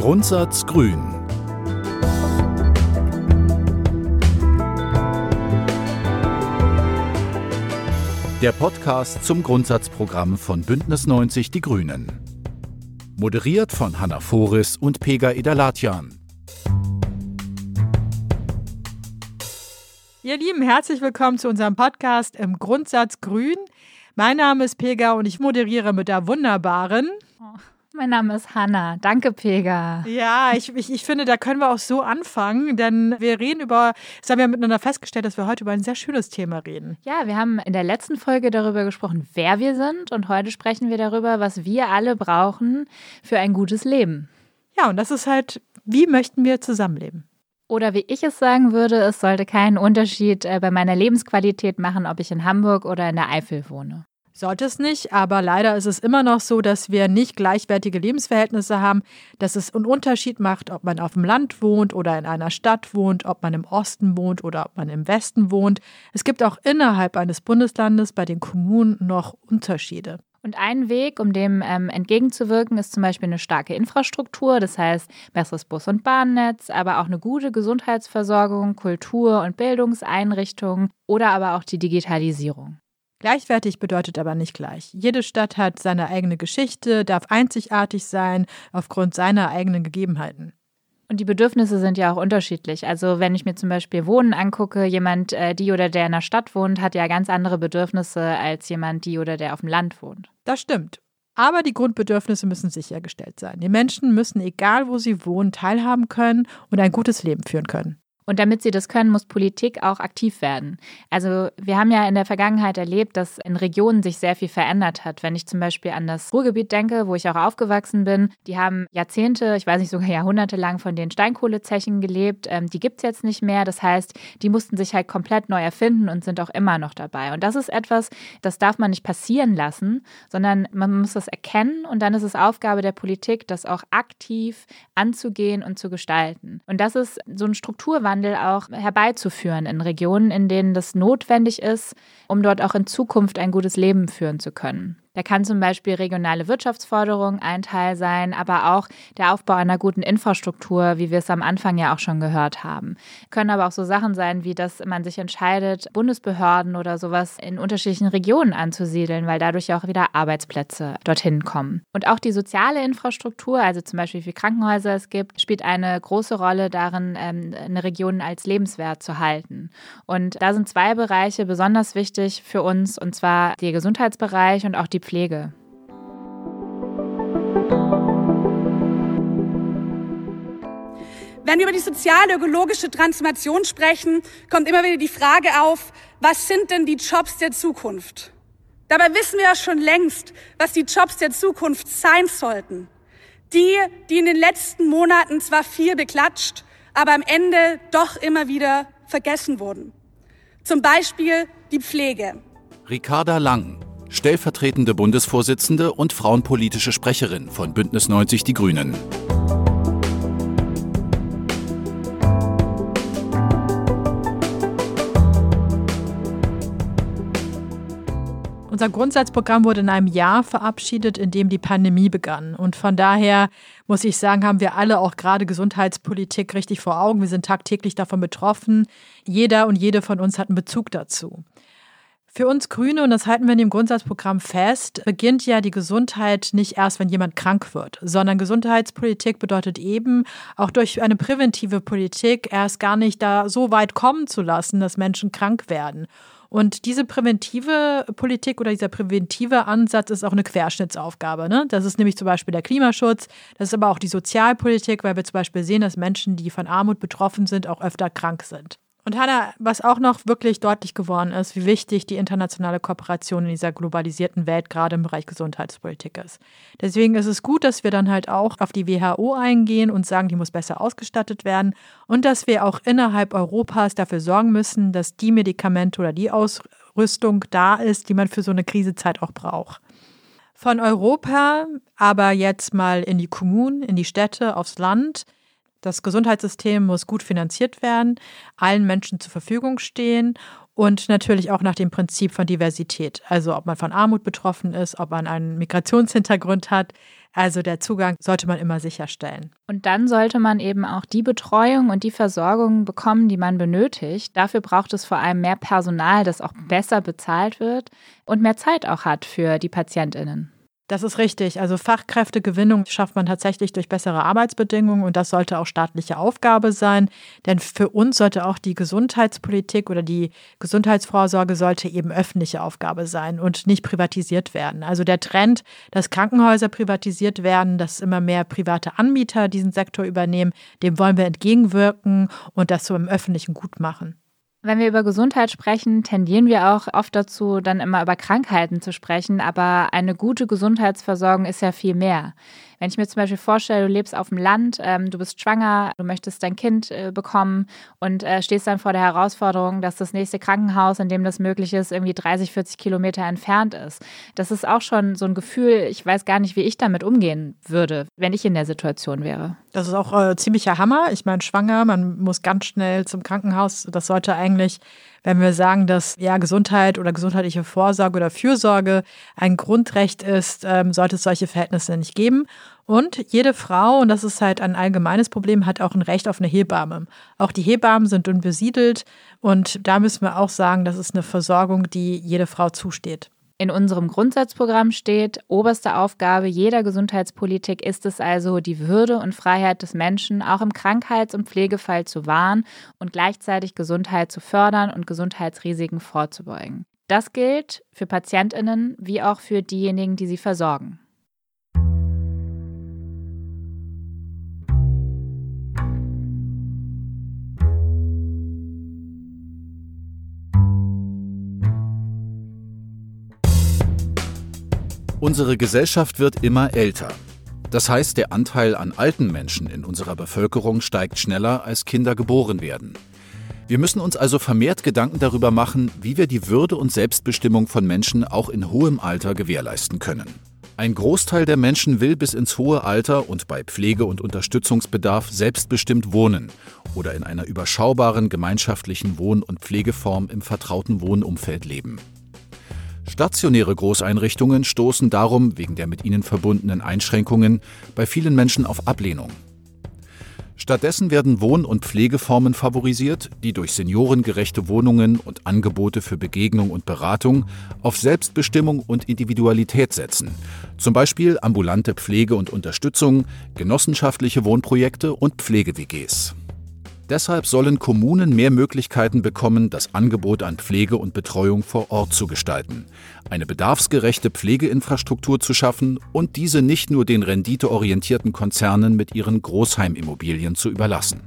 Grundsatz Grün. Der Podcast zum Grundsatzprogramm von Bündnis 90 Die Grünen. Moderiert von Hanna Foris und Pega Idalatjan. Ihr Lieben, herzlich willkommen zu unserem Podcast im Grundsatz Grün. Mein Name ist Pega und ich moderiere mit der wunderbaren. Oh, mein Name ist Hanna. Danke, Pega. Ja, ich, ich, ich finde, da können wir auch so anfangen, denn wir reden über, das haben wir miteinander festgestellt, dass wir heute über ein sehr schönes Thema reden. Ja, wir haben in der letzten Folge darüber gesprochen, wer wir sind und heute sprechen wir darüber, was wir alle brauchen für ein gutes Leben. Ja, und das ist halt, wie möchten wir zusammenleben? Oder wie ich es sagen würde, es sollte keinen Unterschied äh, bei meiner Lebensqualität machen, ob ich in Hamburg oder in der Eifel wohne. Sollte es nicht, aber leider ist es immer noch so, dass wir nicht gleichwertige Lebensverhältnisse haben, dass es einen Unterschied macht, ob man auf dem Land wohnt oder in einer Stadt wohnt, ob man im Osten wohnt oder ob man im Westen wohnt. Es gibt auch innerhalb eines Bundeslandes bei den Kommunen noch Unterschiede. Und ein Weg, um dem ähm, entgegenzuwirken, ist zum Beispiel eine starke Infrastruktur, das heißt besseres Bus- und Bahnnetz, aber auch eine gute Gesundheitsversorgung, Kultur- und Bildungseinrichtungen oder aber auch die Digitalisierung. Gleichwertig bedeutet aber nicht gleich. Jede Stadt hat seine eigene Geschichte, darf einzigartig sein aufgrund seiner eigenen Gegebenheiten. Und die Bedürfnisse sind ja auch unterschiedlich. Also wenn ich mir zum Beispiel Wohnen angucke, jemand, äh, die oder der in der Stadt wohnt, hat ja ganz andere Bedürfnisse als jemand, die oder der auf dem Land wohnt. Das stimmt. Aber die Grundbedürfnisse müssen sichergestellt sein. Die Menschen müssen, egal wo sie wohnen, teilhaben können und ein gutes Leben führen können. Und damit sie das können, muss Politik auch aktiv werden. Also wir haben ja in der Vergangenheit erlebt, dass in Regionen sich sehr viel verändert hat. Wenn ich zum Beispiel an das Ruhrgebiet denke, wo ich auch aufgewachsen bin, die haben Jahrzehnte, ich weiß nicht sogar Jahrhunderte lang von den Steinkohlezechen gelebt. Ähm, die gibt es jetzt nicht mehr. Das heißt, die mussten sich halt komplett neu erfinden und sind auch immer noch dabei. Und das ist etwas, das darf man nicht passieren lassen, sondern man muss das erkennen und dann ist es Aufgabe der Politik, das auch aktiv anzugehen und zu gestalten. Und das ist so ein Strukturwandel, Klimawandel auch herbeizuführen in Regionen, in denen das notwendig ist, um dort auch in Zukunft ein gutes Leben führen zu können. Da kann zum Beispiel regionale Wirtschaftsförderung ein Teil sein, aber auch der Aufbau einer guten Infrastruktur, wie wir es am Anfang ja auch schon gehört haben. Können aber auch so Sachen sein, wie dass man sich entscheidet, Bundesbehörden oder sowas in unterschiedlichen Regionen anzusiedeln, weil dadurch auch wieder Arbeitsplätze dorthin kommen. Und auch die soziale Infrastruktur, also zum Beispiel wie viele Krankenhäuser es gibt, spielt eine große Rolle darin, ähm, eine Region als lebenswert zu halten. Und da sind zwei Bereiche besonders wichtig für uns, und zwar der Gesundheitsbereich und auch die Pflege. Wenn wir über die soziale ökologische Transformation sprechen, kommt immer wieder die Frage auf, was sind denn die Jobs der Zukunft? Dabei wissen wir ja schon längst, was die Jobs der Zukunft sein sollten. Die, die in den letzten Monaten zwar viel beklatscht, aber am Ende doch immer wieder vergessen wurden. Zum Beispiel die Pflege. Ricarda Lang, stellvertretende Bundesvorsitzende und frauenpolitische Sprecherin von Bündnis 90 Die Grünen. Unser Grundsatzprogramm wurde in einem Jahr verabschiedet, in dem die Pandemie begann. Und von daher muss ich sagen, haben wir alle auch gerade Gesundheitspolitik richtig vor Augen. Wir sind tagtäglich davon betroffen. Jeder und jede von uns hat einen Bezug dazu. Für uns Grüne, und das halten wir in dem Grundsatzprogramm fest, beginnt ja die Gesundheit nicht erst, wenn jemand krank wird, sondern Gesundheitspolitik bedeutet eben, auch durch eine präventive Politik erst gar nicht da so weit kommen zu lassen, dass Menschen krank werden. Und diese präventive Politik oder dieser präventive Ansatz ist auch eine Querschnittsaufgabe. Ne? Das ist nämlich zum Beispiel der Klimaschutz, das ist aber auch die Sozialpolitik, weil wir zum Beispiel sehen, dass Menschen, die von Armut betroffen sind, auch öfter krank sind. Und Hanna, was auch noch wirklich deutlich geworden ist, wie wichtig die internationale Kooperation in dieser globalisierten Welt gerade im Bereich Gesundheitspolitik ist. Deswegen ist es gut, dass wir dann halt auch auf die WHO eingehen und sagen, die muss besser ausgestattet werden und dass wir auch innerhalb Europas dafür sorgen müssen, dass die Medikamente oder die Ausrüstung da ist, die man für so eine Krisezeit auch braucht. Von Europa aber jetzt mal in die Kommunen, in die Städte, aufs Land – das Gesundheitssystem muss gut finanziert werden, allen Menschen zur Verfügung stehen und natürlich auch nach dem Prinzip von Diversität. Also ob man von Armut betroffen ist, ob man einen Migrationshintergrund hat. Also der Zugang sollte man immer sicherstellen. Und dann sollte man eben auch die Betreuung und die Versorgung bekommen, die man benötigt. Dafür braucht es vor allem mehr Personal, das auch besser bezahlt wird und mehr Zeit auch hat für die Patientinnen. Das ist richtig. Also Fachkräftegewinnung schafft man tatsächlich durch bessere Arbeitsbedingungen und das sollte auch staatliche Aufgabe sein. Denn für uns sollte auch die Gesundheitspolitik oder die Gesundheitsvorsorge sollte eben öffentliche Aufgabe sein und nicht privatisiert werden. Also der Trend, dass Krankenhäuser privatisiert werden, dass immer mehr private Anbieter diesen Sektor übernehmen, dem wollen wir entgegenwirken und das so im öffentlichen gut machen. Wenn wir über Gesundheit sprechen, tendieren wir auch oft dazu, dann immer über Krankheiten zu sprechen, aber eine gute Gesundheitsversorgung ist ja viel mehr. Wenn ich mir zum Beispiel vorstelle, du lebst auf dem Land, ähm, du bist schwanger, du möchtest dein Kind äh, bekommen und äh, stehst dann vor der Herausforderung, dass das nächste Krankenhaus, in dem das möglich ist, irgendwie 30, 40 Kilometer entfernt ist. Das ist auch schon so ein Gefühl, ich weiß gar nicht, wie ich damit umgehen würde, wenn ich in der Situation wäre. Das ist auch äh, ziemlicher Hammer. Ich meine, schwanger, man muss ganz schnell zum Krankenhaus. Das sollte eigentlich wenn wir sagen, dass ja Gesundheit oder gesundheitliche Vorsorge oder Fürsorge ein Grundrecht ist, ähm, sollte es solche Verhältnisse nicht geben. Und jede Frau, und das ist halt ein allgemeines Problem, hat auch ein Recht auf eine Hebamme. Auch die Hebammen sind unbesiedelt und da müssen wir auch sagen, das ist eine Versorgung, die jede Frau zusteht. In unserem Grundsatzprogramm steht, oberste Aufgabe jeder Gesundheitspolitik ist es also, die Würde und Freiheit des Menschen auch im Krankheits- und Pflegefall zu wahren und gleichzeitig Gesundheit zu fördern und Gesundheitsrisiken vorzubeugen. Das gilt für Patientinnen wie auch für diejenigen, die sie versorgen. Unsere Gesellschaft wird immer älter. Das heißt, der Anteil an alten Menschen in unserer Bevölkerung steigt schneller, als Kinder geboren werden. Wir müssen uns also vermehrt Gedanken darüber machen, wie wir die Würde und Selbstbestimmung von Menschen auch in hohem Alter gewährleisten können. Ein Großteil der Menschen will bis ins hohe Alter und bei Pflege- und Unterstützungsbedarf selbstbestimmt wohnen oder in einer überschaubaren gemeinschaftlichen Wohn- und Pflegeform im vertrauten Wohnumfeld leben. Stationäre Großeinrichtungen stoßen darum wegen der mit ihnen verbundenen Einschränkungen bei vielen Menschen auf Ablehnung. Stattdessen werden Wohn- und Pflegeformen favorisiert, die durch seniorengerechte Wohnungen und Angebote für Begegnung und Beratung auf Selbstbestimmung und Individualität setzen, zum Beispiel ambulante Pflege und Unterstützung, genossenschaftliche Wohnprojekte und Pflege-WGs. Deshalb sollen Kommunen mehr Möglichkeiten bekommen, das Angebot an Pflege und Betreuung vor Ort zu gestalten, eine bedarfsgerechte Pflegeinfrastruktur zu schaffen und diese nicht nur den renditeorientierten Konzernen mit ihren Großheimimmobilien zu überlassen.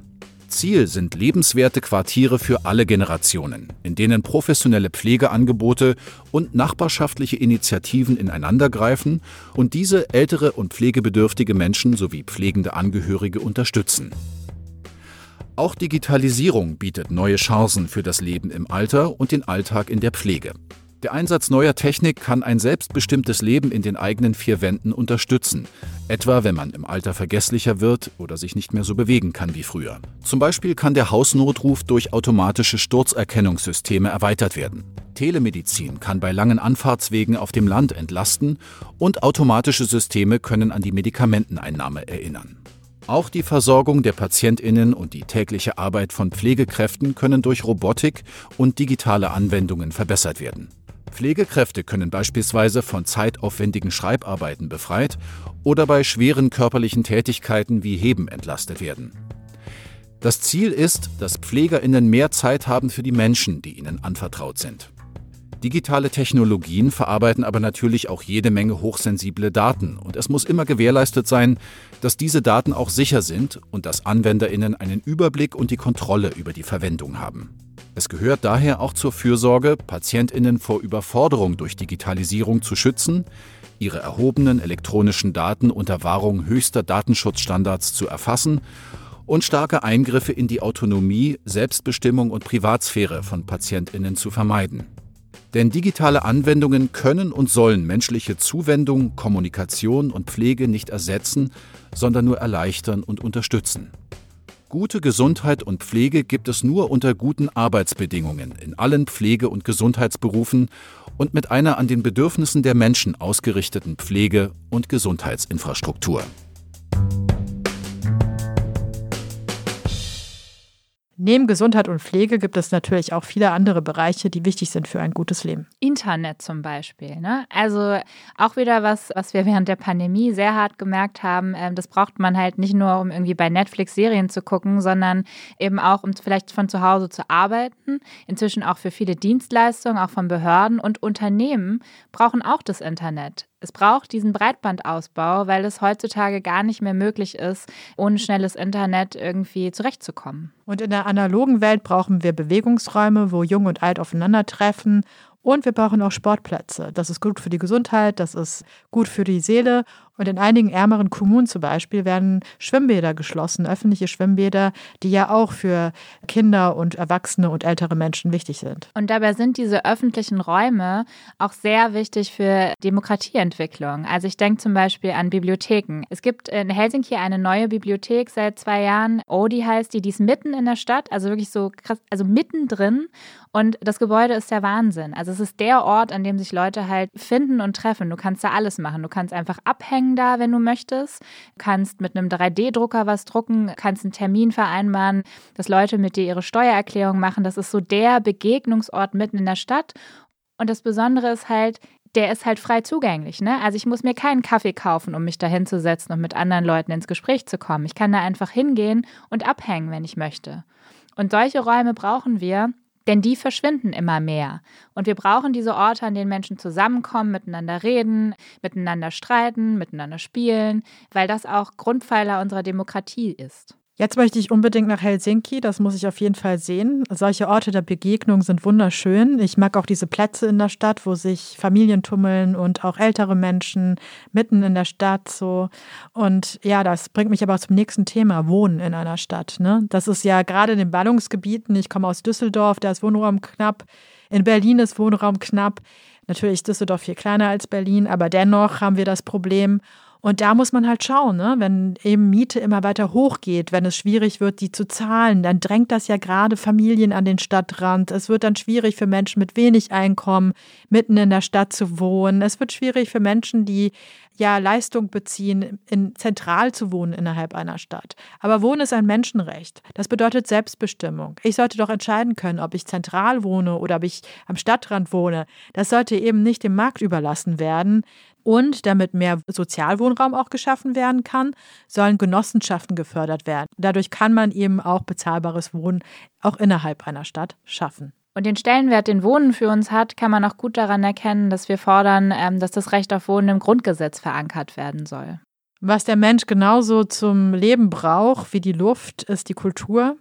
Ziel sind lebenswerte Quartiere für alle Generationen, in denen professionelle Pflegeangebote und nachbarschaftliche Initiativen ineinandergreifen und diese ältere und pflegebedürftige Menschen sowie pflegende Angehörige unterstützen. Auch Digitalisierung bietet neue Chancen für das Leben im Alter und den Alltag in der Pflege. Der Einsatz neuer Technik kann ein selbstbestimmtes Leben in den eigenen vier Wänden unterstützen, etwa wenn man im Alter vergesslicher wird oder sich nicht mehr so bewegen kann wie früher. Zum Beispiel kann der Hausnotruf durch automatische Sturzerkennungssysteme erweitert werden. Telemedizin kann bei langen Anfahrtswegen auf dem Land entlasten und automatische Systeme können an die Medikamenteneinnahme erinnern. Auch die Versorgung der Patientinnen und die tägliche Arbeit von Pflegekräften können durch Robotik und digitale Anwendungen verbessert werden. Pflegekräfte können beispielsweise von zeitaufwendigen Schreibarbeiten befreit oder bei schweren körperlichen Tätigkeiten wie Heben entlastet werden. Das Ziel ist, dass Pflegerinnen mehr Zeit haben für die Menschen, die ihnen anvertraut sind. Digitale Technologien verarbeiten aber natürlich auch jede Menge hochsensible Daten und es muss immer gewährleistet sein, dass diese Daten auch sicher sind und dass Anwenderinnen einen Überblick und die Kontrolle über die Verwendung haben. Es gehört daher auch zur Fürsorge, Patientinnen vor Überforderung durch Digitalisierung zu schützen, ihre erhobenen elektronischen Daten unter Wahrung höchster Datenschutzstandards zu erfassen und starke Eingriffe in die Autonomie, Selbstbestimmung und Privatsphäre von Patientinnen zu vermeiden. Denn digitale Anwendungen können und sollen menschliche Zuwendung, Kommunikation und Pflege nicht ersetzen, sondern nur erleichtern und unterstützen. Gute Gesundheit und Pflege gibt es nur unter guten Arbeitsbedingungen in allen Pflege- und Gesundheitsberufen und mit einer an den Bedürfnissen der Menschen ausgerichteten Pflege- und Gesundheitsinfrastruktur. Neben Gesundheit und Pflege gibt es natürlich auch viele andere Bereiche, die wichtig sind für ein gutes Leben. Internet zum Beispiel. Ne? Also auch wieder was, was wir während der Pandemie sehr hart gemerkt haben. Ähm, das braucht man halt nicht nur, um irgendwie bei Netflix Serien zu gucken, sondern eben auch, um vielleicht von zu Hause zu arbeiten. Inzwischen auch für viele Dienstleistungen, auch von Behörden und Unternehmen brauchen auch das Internet. Es braucht diesen Breitbandausbau, weil es heutzutage gar nicht mehr möglich ist, ohne schnelles Internet irgendwie zurechtzukommen. Und in der analogen Welt brauchen wir Bewegungsräume, wo Jung und Alt aufeinandertreffen und wir brauchen auch Sportplätze. Das ist gut für die Gesundheit, das ist gut für die Seele. Und in einigen ärmeren Kommunen zum Beispiel werden Schwimmbäder geschlossen, öffentliche Schwimmbäder, die ja auch für Kinder und Erwachsene und ältere Menschen wichtig sind. Und dabei sind diese öffentlichen Räume auch sehr wichtig für Demokratieentwicklung. Also ich denke zum Beispiel an Bibliotheken. Es gibt in Helsinki eine neue Bibliothek seit zwei Jahren. Odi heißt die, die ist mitten in der Stadt, also wirklich so krass, also mittendrin. Und das Gebäude ist der Wahnsinn. Also es ist der Ort, an dem sich Leute halt finden und treffen. Du kannst da alles machen. Du kannst einfach abhängen da, wenn du möchtest. Du kannst mit einem 3D-Drucker was drucken, kannst einen Termin vereinbaren, dass Leute mit dir ihre Steuererklärung machen. Das ist so der Begegnungsort mitten in der Stadt. Und das Besondere ist halt, der ist halt frei zugänglich. Ne? Also ich muss mir keinen Kaffee kaufen, um mich da hinzusetzen und mit anderen Leuten ins Gespräch zu kommen. Ich kann da einfach hingehen und abhängen, wenn ich möchte. Und solche Räume brauchen wir, denn die verschwinden immer mehr. Und wir brauchen diese Orte, an denen Menschen zusammenkommen, miteinander reden, miteinander streiten, miteinander spielen, weil das auch Grundpfeiler unserer Demokratie ist. Jetzt möchte ich unbedingt nach Helsinki, das muss ich auf jeden Fall sehen. Solche Orte der Begegnung sind wunderschön. Ich mag auch diese Plätze in der Stadt, wo sich Familien tummeln und auch ältere Menschen mitten in der Stadt so. Und ja, das bringt mich aber zum nächsten Thema, Wohnen in einer Stadt. Ne? Das ist ja gerade in den Ballungsgebieten, ich komme aus Düsseldorf, da ist Wohnraum knapp. In Berlin ist Wohnraum knapp. Natürlich ist Düsseldorf viel kleiner als Berlin, aber dennoch haben wir das Problem. Und da muss man halt schauen, ne? wenn eben Miete immer weiter hochgeht, wenn es schwierig wird, die zu zahlen, dann drängt das ja gerade Familien an den Stadtrand. Es wird dann schwierig für Menschen mit wenig Einkommen, mitten in der Stadt zu wohnen. Es wird schwierig für Menschen, die ja Leistung beziehen, in, zentral zu wohnen innerhalb einer Stadt. Aber Wohnen ist ein Menschenrecht. Das bedeutet Selbstbestimmung. Ich sollte doch entscheiden können, ob ich zentral wohne oder ob ich am Stadtrand wohne. Das sollte eben nicht dem Markt überlassen werden. Und damit mehr Sozialwohnraum auch geschaffen werden kann, sollen Genossenschaften gefördert werden. Dadurch kann man eben auch bezahlbares Wohnen auch innerhalb einer Stadt schaffen. Und den Stellenwert, den Wohnen für uns hat, kann man auch gut daran erkennen, dass wir fordern, ähm, dass das Recht auf Wohnen im Grundgesetz verankert werden soll. Was der Mensch genauso zum Leben braucht wie die Luft, ist die Kultur.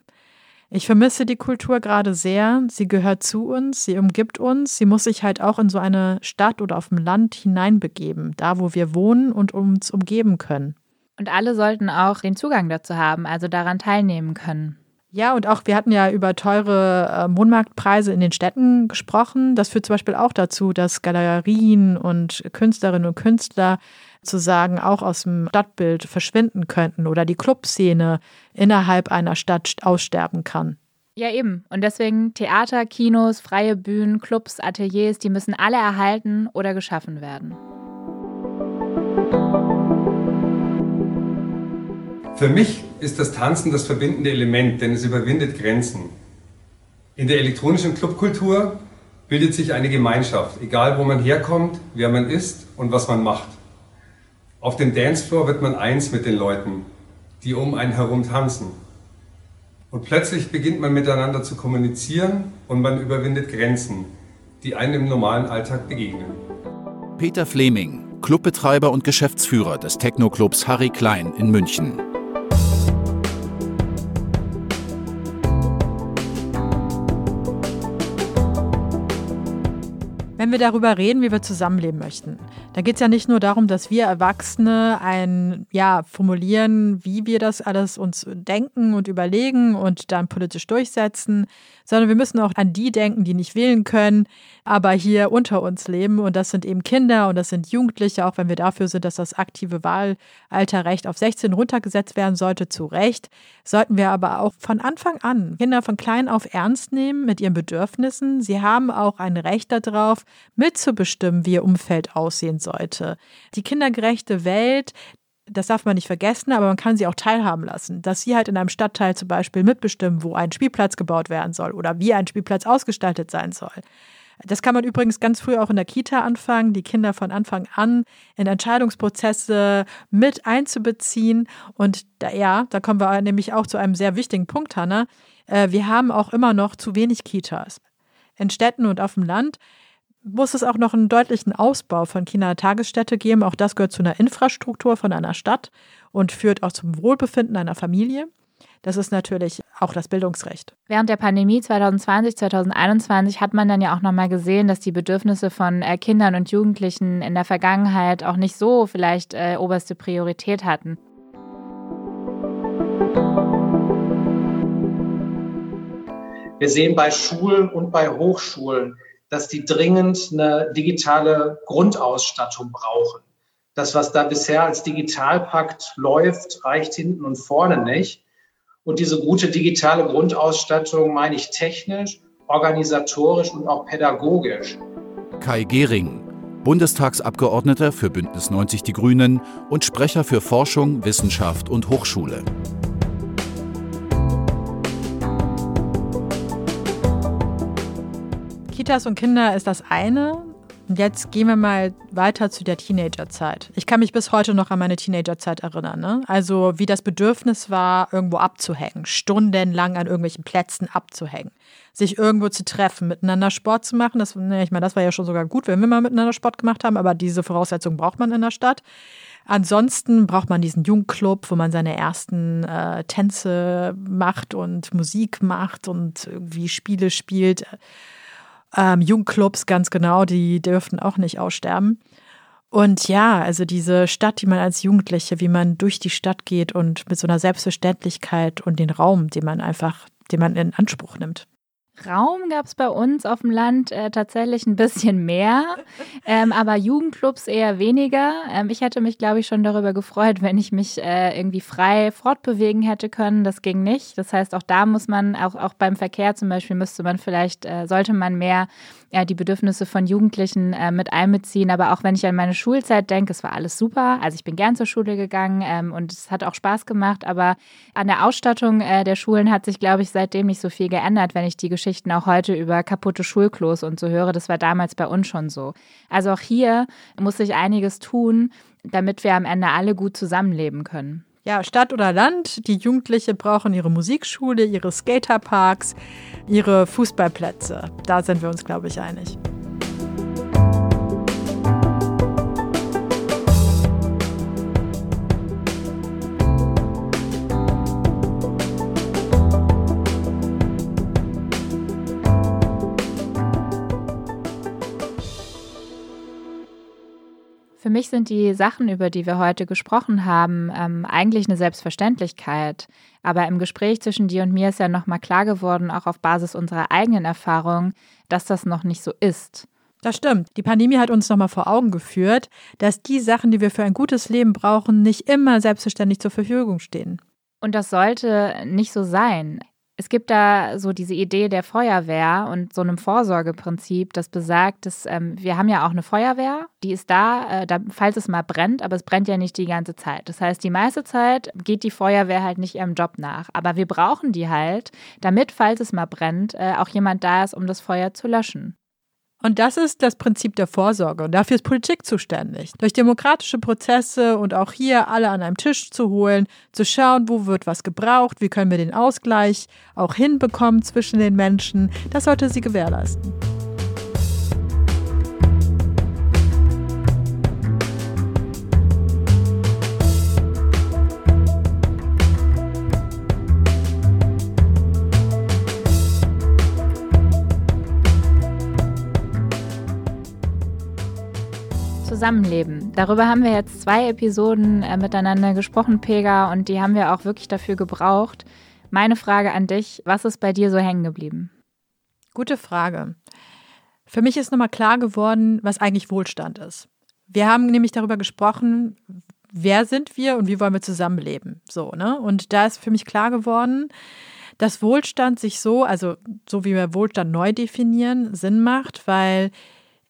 Ich vermisse die Kultur gerade sehr. Sie gehört zu uns, sie umgibt uns. Sie muss sich halt auch in so eine Stadt oder auf dem Land hineinbegeben, da wo wir wohnen und uns umgeben können. Und alle sollten auch den Zugang dazu haben, also daran teilnehmen können. Ja, und auch wir hatten ja über teure äh, Wohnmarktpreise in den Städten gesprochen. Das führt zum Beispiel auch dazu, dass Galerien und Künstlerinnen und Künstler zu sagen, auch aus dem Stadtbild verschwinden könnten oder die Clubszene innerhalb einer Stadt aussterben kann. Ja, eben. Und deswegen Theater, Kinos, freie Bühnen, Clubs, Ateliers, die müssen alle erhalten oder geschaffen werden. Für mich ist das Tanzen das verbindende Element, denn es überwindet Grenzen. In der elektronischen Clubkultur bildet sich eine Gemeinschaft, egal wo man herkommt, wer man ist und was man macht. Auf dem Dancefloor wird man eins mit den Leuten, die um einen herum tanzen. Und plötzlich beginnt man miteinander zu kommunizieren und man überwindet Grenzen, die einem im normalen Alltag begegnen. Peter Fleming, Clubbetreiber und Geschäftsführer des Techno-Clubs Harry Klein in München. Wenn wir darüber reden, wie wir zusammenleben möchten, dann geht es ja nicht nur darum, dass wir Erwachsene ein, ja, formulieren, wie wir das alles uns denken und überlegen und dann politisch durchsetzen, sondern wir müssen auch an die denken, die nicht wählen können, aber hier unter uns leben. Und das sind eben Kinder und das sind Jugendliche, auch wenn wir dafür sind, dass das aktive Wahlalterrecht auf 16 runtergesetzt werden sollte, zu Recht, sollten wir aber auch von Anfang an Kinder von klein auf ernst nehmen mit ihren Bedürfnissen. Sie haben auch ein Recht darauf, mitzubestimmen, wie ihr Umfeld aussehen sollte. Die kindergerechte Welt, das darf man nicht vergessen, aber man kann sie auch teilhaben lassen, dass sie halt in einem Stadtteil zum Beispiel mitbestimmen, wo ein Spielplatz gebaut werden soll oder wie ein Spielplatz ausgestaltet sein soll. Das kann man übrigens ganz früh auch in der Kita anfangen, die Kinder von Anfang an in Entscheidungsprozesse mit einzubeziehen. Und da, ja, da kommen wir nämlich auch zu einem sehr wichtigen Punkt, Hanna. Äh, wir haben auch immer noch zu wenig Kitas. In Städten und auf dem Land muss es auch noch einen deutlichen Ausbau von Kindertagesstätte geben. Auch das gehört zu einer Infrastruktur von einer Stadt und führt auch zum Wohlbefinden einer Familie. Das ist natürlich auch das Bildungsrecht. Während der Pandemie 2020, 2021 hat man dann ja auch nochmal gesehen, dass die Bedürfnisse von äh, Kindern und Jugendlichen in der Vergangenheit auch nicht so vielleicht äh, oberste Priorität hatten. Wir sehen bei Schulen und bei Hochschulen, dass die dringend eine digitale Grundausstattung brauchen. Das, was da bisher als Digitalpakt läuft, reicht hinten und vorne nicht. Und diese gute digitale Grundausstattung meine ich technisch, organisatorisch und auch pädagogisch. Kai Gehring, Bundestagsabgeordneter für Bündnis 90 Die Grünen und Sprecher für Forschung, Wissenschaft und Hochschule. Kitas und Kinder ist das eine. Jetzt gehen wir mal weiter zu der Teenagerzeit. Ich kann mich bis heute noch an meine Teenagerzeit erinnern. Ne? Also wie das Bedürfnis war, irgendwo abzuhängen, stundenlang an irgendwelchen Plätzen abzuhängen, sich irgendwo zu treffen, miteinander Sport zu machen. Das, ne, ich meine, das war ja schon sogar gut, wenn wir mal miteinander Sport gemacht haben, aber diese Voraussetzung braucht man in der Stadt. Ansonsten braucht man diesen Jugendclub, wo man seine ersten äh, Tänze macht und Musik macht und irgendwie Spiele spielt. Ähm, Jugendclubs, ganz genau, die dürften auch nicht aussterben. Und ja, also diese Stadt, die man als Jugendliche, wie man durch die Stadt geht und mit so einer Selbstverständlichkeit und den Raum, den man einfach, den man in Anspruch nimmt. Raum gab es bei uns auf dem Land äh, tatsächlich ein bisschen mehr, ähm, aber Jugendclubs eher weniger. Ähm, ich hätte mich, glaube ich, schon darüber gefreut, wenn ich mich äh, irgendwie frei fortbewegen hätte können. Das ging nicht. Das heißt, auch da muss man, auch, auch beim Verkehr zum Beispiel, müsste man vielleicht, äh, sollte man mehr ja, die Bedürfnisse von Jugendlichen äh, mit einbeziehen. Aber auch wenn ich an meine Schulzeit denke, es war alles super. Also ich bin gern zur Schule gegangen ähm, und es hat auch Spaß gemacht. Aber an der Ausstattung äh, der Schulen hat sich, glaube ich, seitdem nicht so viel geändert, wenn ich die Geschichten auch heute über kaputte Schulklos und so höre. Das war damals bei uns schon so. Also auch hier muss sich einiges tun, damit wir am Ende alle gut zusammenleben können. Ja, Stadt oder Land, die Jugendliche brauchen ihre Musikschule, ihre Skaterparks, ihre Fußballplätze. Da sind wir uns, glaube ich, einig. Mich sind die Sachen, über die wir heute gesprochen haben, ähm, eigentlich eine Selbstverständlichkeit. Aber im Gespräch zwischen dir und mir ist ja nochmal klar geworden, auch auf Basis unserer eigenen Erfahrung, dass das noch nicht so ist. Das stimmt. Die Pandemie hat uns nochmal vor Augen geführt, dass die Sachen, die wir für ein gutes Leben brauchen, nicht immer selbstverständlich zur Verfügung stehen. Und das sollte nicht so sein. Es gibt da so diese Idee der Feuerwehr und so einem Vorsorgeprinzip, das besagt, dass ähm, wir haben ja auch eine Feuerwehr, die ist da, äh, da, falls es mal brennt, aber es brennt ja nicht die ganze Zeit. Das heißt, die meiste Zeit geht die Feuerwehr halt nicht ihrem Job nach. Aber wir brauchen die halt, damit, falls es mal brennt, äh, auch jemand da ist, um das Feuer zu löschen. Und das ist das Prinzip der Vorsorge. Und dafür ist Politik zuständig. Durch demokratische Prozesse und auch hier alle an einem Tisch zu holen, zu schauen, wo wird was gebraucht, wie können wir den Ausgleich auch hinbekommen zwischen den Menschen, das sollte sie gewährleisten. Zusammenleben. Darüber haben wir jetzt zwei Episoden äh, miteinander gesprochen, Pega, und die haben wir auch wirklich dafür gebraucht. Meine Frage an dich, was ist bei dir so hängen geblieben? Gute Frage. Für mich ist nochmal klar geworden, was eigentlich Wohlstand ist. Wir haben nämlich darüber gesprochen, wer sind wir und wie wollen wir zusammenleben. So, ne? Und da ist für mich klar geworden, dass Wohlstand sich so, also so wie wir Wohlstand neu definieren, Sinn macht, weil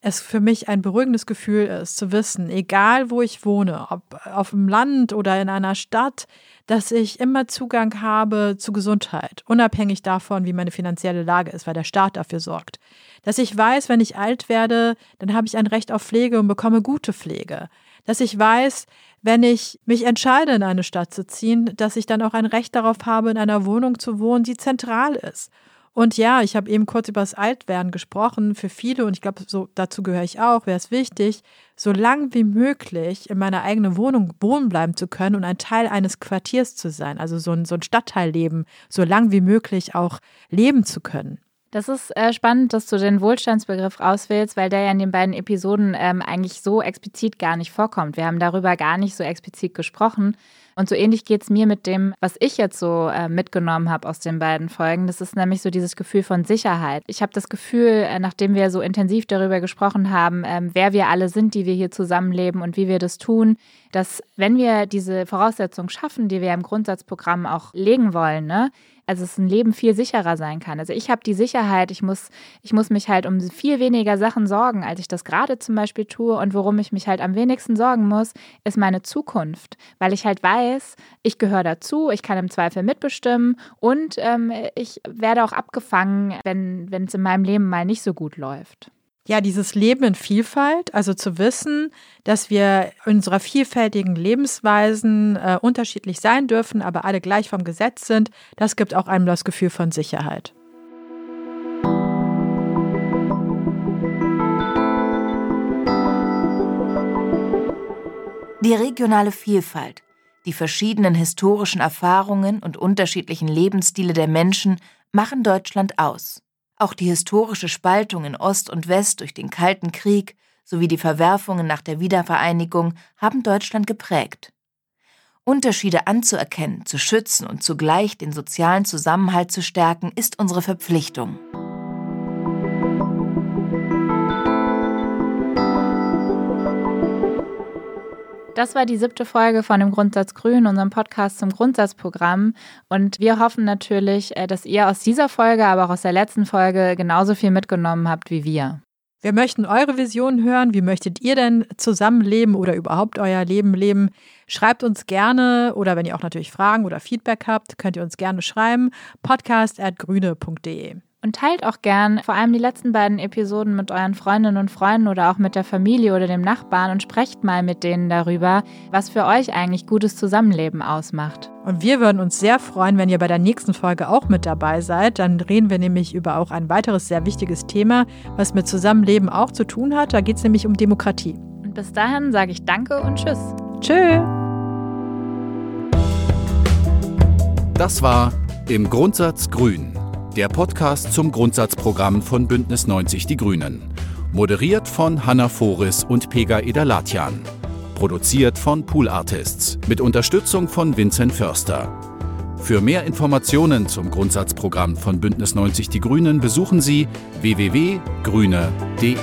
es für mich ein beruhigendes Gefühl ist, zu wissen, egal wo ich wohne, ob auf dem Land oder in einer Stadt, dass ich immer Zugang habe zu Gesundheit, unabhängig davon, wie meine finanzielle Lage ist, weil der Staat dafür sorgt. Dass ich weiß, wenn ich alt werde, dann habe ich ein Recht auf Pflege und bekomme gute Pflege. Dass ich weiß, wenn ich mich entscheide, in eine Stadt zu ziehen, dass ich dann auch ein Recht darauf habe, in einer Wohnung zu wohnen, die zentral ist und ja, ich habe eben kurz über das Altwerden gesprochen. Für viele, und ich glaube, so dazu gehöre ich auch, wäre es wichtig, so lang wie möglich in meiner eigenen Wohnung wohnen bleiben zu können und ein Teil eines Quartiers zu sein. Also so ein, so ein Stadtteilleben, so lang wie möglich auch leben zu können. Das ist äh, spannend, dass du den Wohlstandsbegriff auswählst, weil der ja in den beiden Episoden ähm, eigentlich so explizit gar nicht vorkommt. Wir haben darüber gar nicht so explizit gesprochen. Und so ähnlich geht es mir mit dem, was ich jetzt so äh, mitgenommen habe aus den beiden Folgen. Das ist nämlich so dieses Gefühl von Sicherheit. Ich habe das Gefühl, äh, nachdem wir so intensiv darüber gesprochen haben, äh, wer wir alle sind, die wir hier zusammenleben und wie wir das tun, dass wenn wir diese Voraussetzungen schaffen, die wir im Grundsatzprogramm auch legen wollen, ne, also es ein Leben viel sicherer sein kann. Also ich habe die Sicherheit, ich muss, ich muss mich halt um viel weniger Sachen sorgen, als ich das gerade zum Beispiel tue. Und worum ich mich halt am wenigsten sorgen muss, ist meine Zukunft, weil ich halt weiß, ich gehöre dazu, ich kann im Zweifel mitbestimmen und ähm, ich werde auch abgefangen, wenn es in meinem Leben mal nicht so gut läuft. Ja, dieses Leben in Vielfalt, also zu wissen, dass wir in unserer vielfältigen Lebensweisen äh, unterschiedlich sein dürfen, aber alle gleich vom Gesetz sind, das gibt auch einem das Gefühl von Sicherheit. Die regionale Vielfalt, die verschiedenen historischen Erfahrungen und unterschiedlichen Lebensstile der Menschen machen Deutschland aus. Auch die historische Spaltung in Ost und West durch den Kalten Krieg sowie die Verwerfungen nach der Wiedervereinigung haben Deutschland geprägt. Unterschiede anzuerkennen, zu schützen und zugleich den sozialen Zusammenhalt zu stärken, ist unsere Verpflichtung. Das war die siebte Folge von dem Grundsatz Grün, unserem Podcast zum Grundsatzprogramm. Und wir hoffen natürlich, äh, dass ihr aus dieser Folge, aber auch aus der letzten Folge genauso viel mitgenommen habt wie wir. Wir möchten eure Visionen hören. Wie möchtet ihr denn zusammenleben oder überhaupt euer Leben leben? Schreibt uns gerne oder wenn ihr auch natürlich Fragen oder Feedback habt, könnt ihr uns gerne schreiben. podcast.grüne.de. Und teilt auch gern vor allem die letzten beiden Episoden mit euren Freundinnen und Freunden oder auch mit der Familie oder dem Nachbarn und sprecht mal mit denen darüber, was für euch eigentlich gutes Zusammenleben ausmacht. Und wir würden uns sehr freuen, wenn ihr bei der nächsten Folge auch mit dabei seid. Dann reden wir nämlich über auch ein weiteres sehr wichtiges Thema, was mit Zusammenleben auch zu tun hat. Da geht es nämlich um Demokratie. Und bis dahin sage ich Danke und Tschüss. Tschö. Das war im Grundsatz Grün der Podcast zum Grundsatzprogramm von Bündnis 90 Die Grünen. Moderiert von Hanna Foris und Pega Edalatian. Produziert von Pool Artists mit Unterstützung von Vincent Förster. Für mehr Informationen zum Grundsatzprogramm von Bündnis 90 Die Grünen besuchen Sie www.grüne.de.